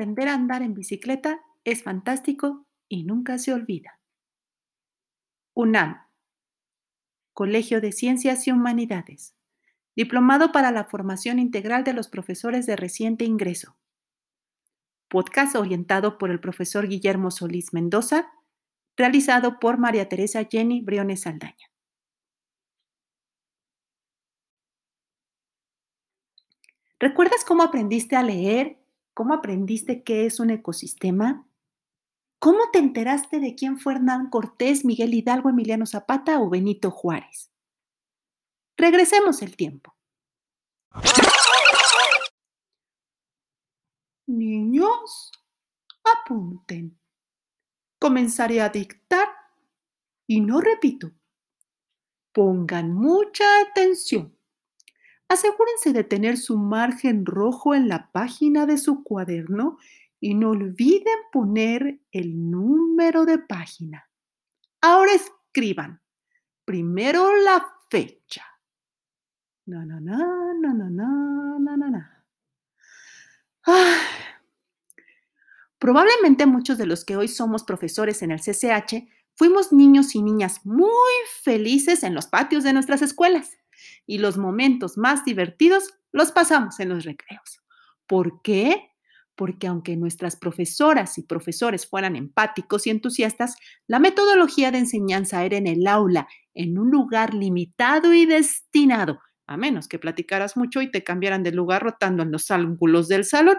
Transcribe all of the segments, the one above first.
aprender a andar en bicicleta es fantástico y nunca se olvida. UNAM, Colegio de Ciencias y Humanidades, Diplomado para la Formación Integral de los Profesores de Reciente Ingreso. Podcast orientado por el profesor Guillermo Solís Mendoza, realizado por María Teresa Jenny Briones Saldaña. ¿Recuerdas cómo aprendiste a leer? ¿Cómo aprendiste qué es un ecosistema? ¿Cómo te enteraste de quién fue Hernán Cortés, Miguel Hidalgo, Emiliano Zapata o Benito Juárez? Regresemos el tiempo. Niños, apunten. Comenzaré a dictar y no repito. Pongan mucha atención. Asegúrense de tener su margen rojo en la página de su cuaderno y no olviden poner el número de página. Ahora escriban primero la fecha. Na, na, na, na, na, na, na. Probablemente muchos de los que hoy somos profesores en el CCH fuimos niños y niñas muy felices en los patios de nuestras escuelas y los momentos más divertidos los pasamos en los recreos. ¿Por qué? Porque aunque nuestras profesoras y profesores fueran empáticos y entusiastas, la metodología de enseñanza era en el aula, en un lugar limitado y destinado, a menos que platicaras mucho y te cambiaran de lugar rotando en los ángulos del salón.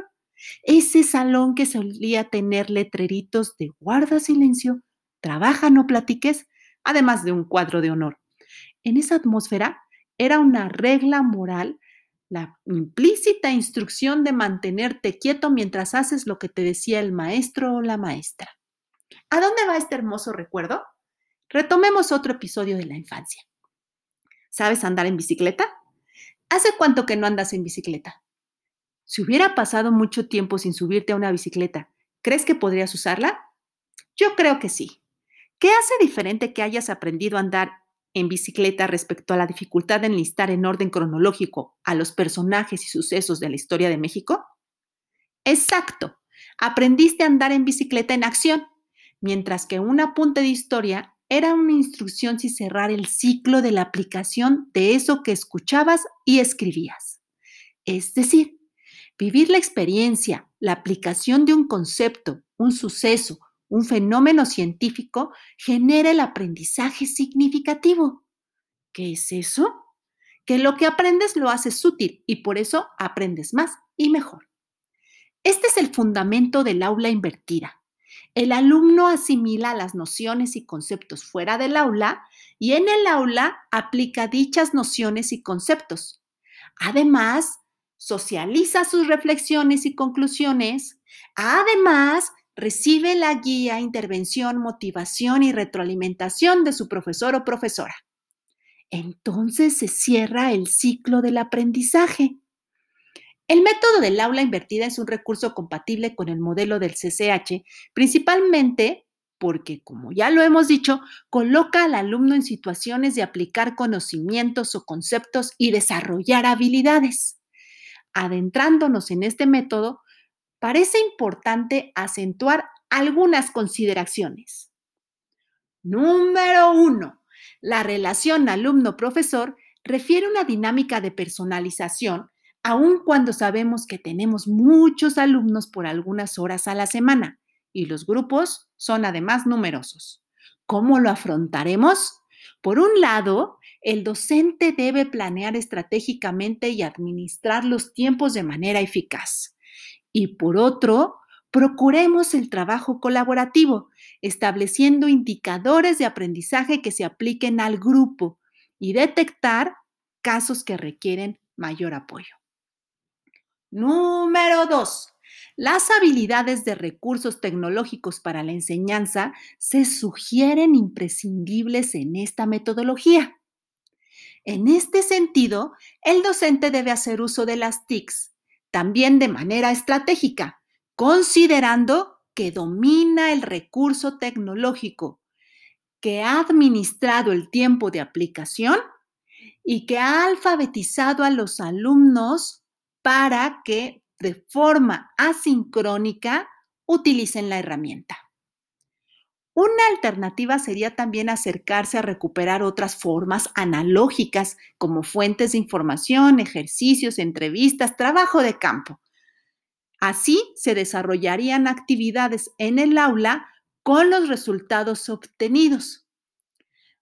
Ese salón que solía tener letreritos de guarda silencio, trabaja, no platiques, además de un cuadro de honor. En esa atmósfera era una regla moral, la implícita instrucción de mantenerte quieto mientras haces lo que te decía el maestro o la maestra. ¿A dónde va este hermoso recuerdo? Retomemos otro episodio de la infancia. ¿Sabes andar en bicicleta? ¿Hace cuánto que no andas en bicicleta? Si hubiera pasado mucho tiempo sin subirte a una bicicleta, ¿crees que podrías usarla? Yo creo que sí. ¿Qué hace diferente que hayas aprendido a andar en bicicleta respecto a la dificultad de enlistar en orden cronológico a los personajes y sucesos de la historia de México? Exacto, aprendiste a andar en bicicleta en acción, mientras que un apunte de historia era una instrucción si cerrar el ciclo de la aplicación de eso que escuchabas y escribías. Es decir, vivir la experiencia, la aplicación de un concepto, un suceso, un fenómeno científico genera el aprendizaje significativo. ¿Qué es eso? Que lo que aprendes lo haces útil y por eso aprendes más y mejor. Este es el fundamento del aula invertida. El alumno asimila las nociones y conceptos fuera del aula y en el aula aplica dichas nociones y conceptos. Además, socializa sus reflexiones y conclusiones. Además, recibe la guía, intervención, motivación y retroalimentación de su profesor o profesora. Entonces se cierra el ciclo del aprendizaje. El método del aula invertida es un recurso compatible con el modelo del CCH, principalmente porque, como ya lo hemos dicho, coloca al alumno en situaciones de aplicar conocimientos o conceptos y desarrollar habilidades. Adentrándonos en este método, parece importante acentuar algunas consideraciones. Número uno, la relación alumno-profesor refiere una dinámica de personalización, aun cuando sabemos que tenemos muchos alumnos por algunas horas a la semana y los grupos son además numerosos. ¿Cómo lo afrontaremos? Por un lado, el docente debe planear estratégicamente y administrar los tiempos de manera eficaz. Y por otro, procuremos el trabajo colaborativo, estableciendo indicadores de aprendizaje que se apliquen al grupo y detectar casos que requieren mayor apoyo. Número dos, las habilidades de recursos tecnológicos para la enseñanza se sugieren imprescindibles en esta metodología. En este sentido, el docente debe hacer uso de las TICs también de manera estratégica, considerando que domina el recurso tecnológico, que ha administrado el tiempo de aplicación y que ha alfabetizado a los alumnos para que de forma asincrónica, utilicen la herramienta. Una alternativa sería también acercarse a recuperar otras formas analógicas como fuentes de información, ejercicios, entrevistas, trabajo de campo. Así se desarrollarían actividades en el aula con los resultados obtenidos.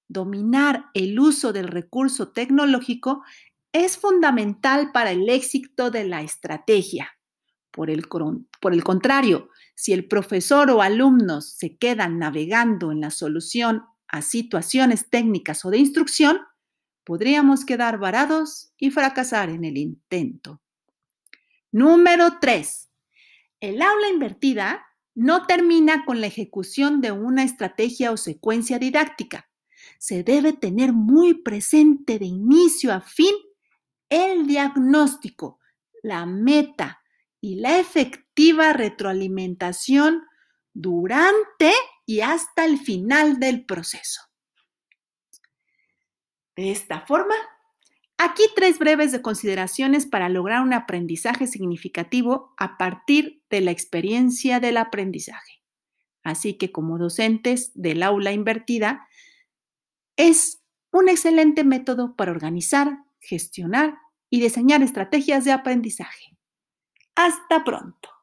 Dominar el uso del recurso tecnológico es fundamental para el éxito de la estrategia. Por el, contrario, si el profesor o alumnos se quedan navegando en la solución a situaciones técnicas o de instrucción, podríamos quedar varados y fracasar en el intento. Número 3. El aula invertida no termina con la ejecución de una estrategia o secuencia didáctica. Se debe tener muy presente de inicio a fin el diagnóstico, la meta y la retroalimentación durante y hasta el final del proceso. De esta forma, aquí tres breves de consideraciones para lograr un aprendizaje significativo a partir de la experiencia del aprendizaje. Así que como docentes del aula invertida, es un excelente método para organizar, gestionar y diseñar estrategias de aprendizaje. Hasta pronto.